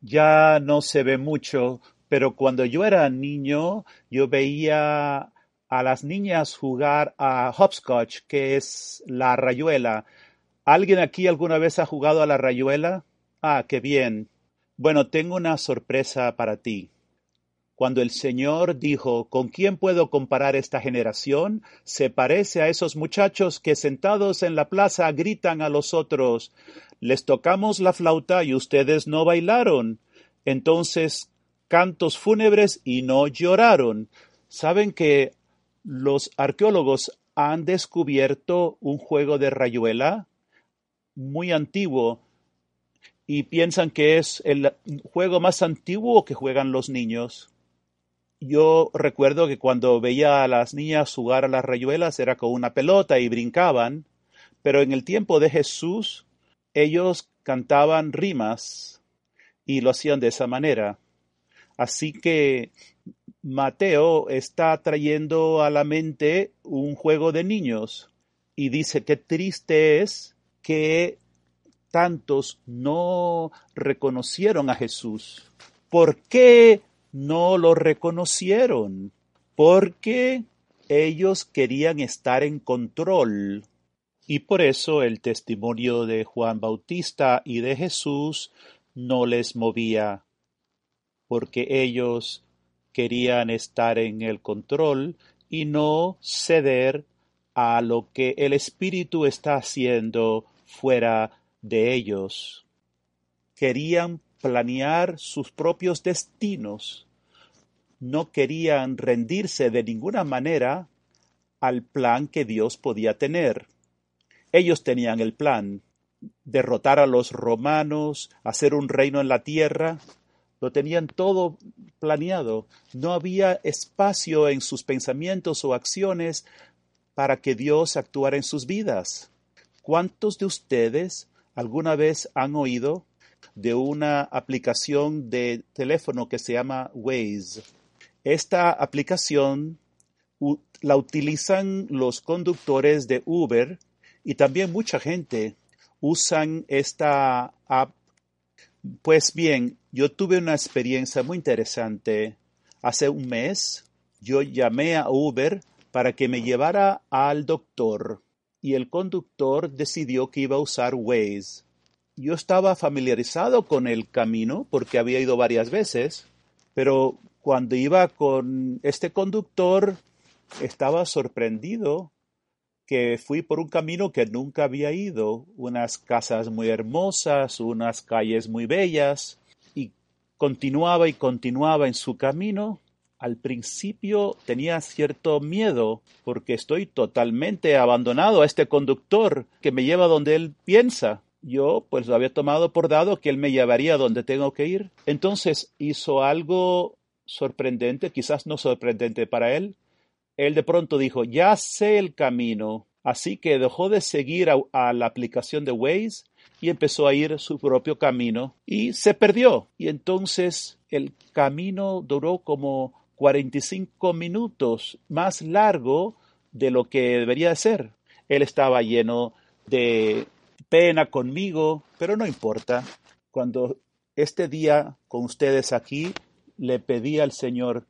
ya no se ve mucho, pero cuando yo era niño, yo veía a las niñas jugar a hopscotch, que es la rayuela. ¿Alguien aquí alguna vez ha jugado a la rayuela? Ah, qué bien. Bueno, tengo una sorpresa para ti. Cuando el Señor dijo, ¿con quién puedo comparar esta generación? Se parece a esos muchachos que sentados en la plaza gritan a los otros, les tocamos la flauta y ustedes no bailaron. Entonces, cantos fúnebres y no lloraron. ¿Saben que los arqueólogos han descubierto un juego de rayuela muy antiguo y piensan que es el juego más antiguo que juegan los niños? Yo recuerdo que cuando veía a las niñas jugar a las rayuelas era con una pelota y brincaban, pero en el tiempo de Jesús ellos cantaban rimas y lo hacían de esa manera. Así que Mateo está trayendo a la mente un juego de niños y dice que triste es que tantos no reconocieron a Jesús. ¿Por qué no lo reconocieron porque ellos querían estar en control. Y por eso el testimonio de Juan Bautista y de Jesús no les movía, porque ellos querían estar en el control y no ceder a lo que el Espíritu está haciendo fuera de ellos. Querían planear sus propios destinos. No querían rendirse de ninguna manera al plan que Dios podía tener. Ellos tenían el plan, derrotar a los romanos, hacer un reino en la tierra, lo tenían todo planeado. No había espacio en sus pensamientos o acciones para que Dios actuara en sus vidas. ¿Cuántos de ustedes alguna vez han oído de una aplicación de teléfono que se llama Waze. Esta aplicación la utilizan los conductores de Uber y también mucha gente usan esta app. Pues bien, yo tuve una experiencia muy interesante. Hace un mes yo llamé a Uber para que me llevara al doctor y el conductor decidió que iba a usar Waze yo estaba familiarizado con el camino porque había ido varias veces, pero cuando iba con este conductor estaba sorprendido que fui por un camino que nunca había ido, unas casas muy hermosas, unas calles muy bellas, y continuaba y continuaba en su camino. Al principio tenía cierto miedo porque estoy totalmente abandonado a este conductor que me lleva donde él piensa yo pues lo había tomado por dado que él me llevaría donde tengo que ir. Entonces hizo algo sorprendente, quizás no sorprendente para él. Él de pronto dijo, ya sé el camino. Así que dejó de seguir a, la aplicación de Waze y empezó a ir su propio camino y se perdió. Y entonces el camino duró como 45 minutos, más largo de lo que debería ser. Él estaba lleno de pena conmigo, pero no importa. Cuando este día con ustedes aquí, le pedí al Señor,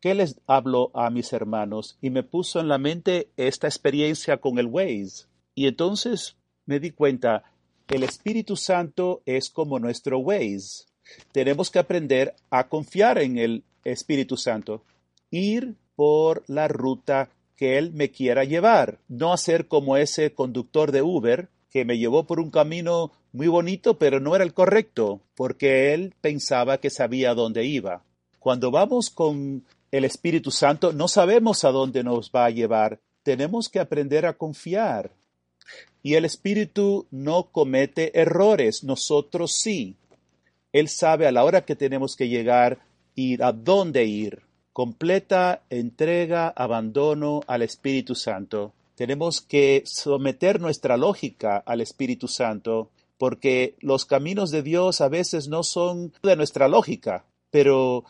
¿qué les hablo a mis hermanos? Y me puso en la mente esta experiencia con el Waze. Y entonces me di cuenta, el Espíritu Santo es como nuestro Waze. Tenemos que aprender a confiar en el Espíritu Santo, ir por la ruta que Él me quiera llevar, no hacer como ese conductor de Uber que me llevó por un camino muy bonito, pero no era el correcto, porque él pensaba que sabía dónde iba. Cuando vamos con el Espíritu Santo, no sabemos a dónde nos va a llevar. Tenemos que aprender a confiar. Y el Espíritu no comete errores, nosotros sí. Él sabe a la hora que tenemos que llegar y a dónde ir. Completa entrega, abandono al Espíritu Santo. Tenemos que someter nuestra lógica al Espíritu Santo, porque los caminos de Dios a veces no son de nuestra lógica, pero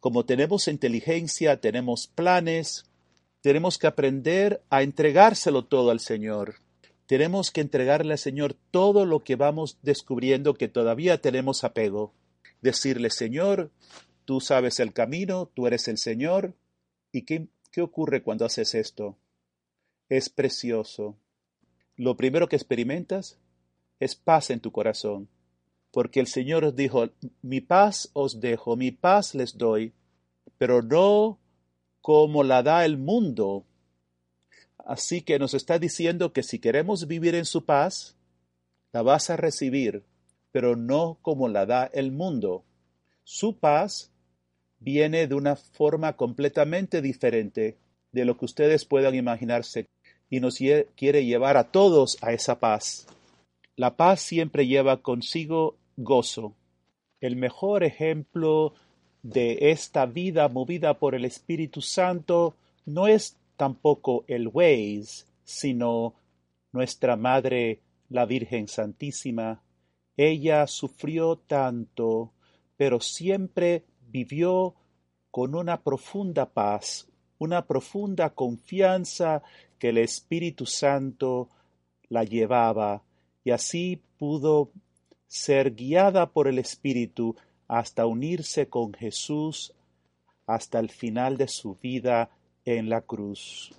como tenemos inteligencia, tenemos planes, tenemos que aprender a entregárselo todo al Señor. Tenemos que entregarle al Señor todo lo que vamos descubriendo que todavía tenemos apego. decirle, Señor, tú sabes el camino, tú eres el Señor. ¿Y qué, qué ocurre cuando haces esto? Es precioso. Lo primero que experimentas es paz en tu corazón, porque el Señor os dijo, mi paz os dejo, mi paz les doy, pero no como la da el mundo. Así que nos está diciendo que si queremos vivir en su paz, la vas a recibir, pero no como la da el mundo. Su paz viene de una forma completamente diferente de lo que ustedes puedan imaginarse y nos quiere llevar a todos a esa paz. La paz siempre lleva consigo gozo. El mejor ejemplo de esta vida movida por el Espíritu Santo no es tampoco el Waze, sino nuestra Madre, la Virgen Santísima. Ella sufrió tanto, pero siempre vivió con una profunda paz, una profunda confianza que el Espíritu Santo la llevaba, y así pudo ser guiada por el Espíritu hasta unirse con Jesús hasta el final de su vida en la cruz.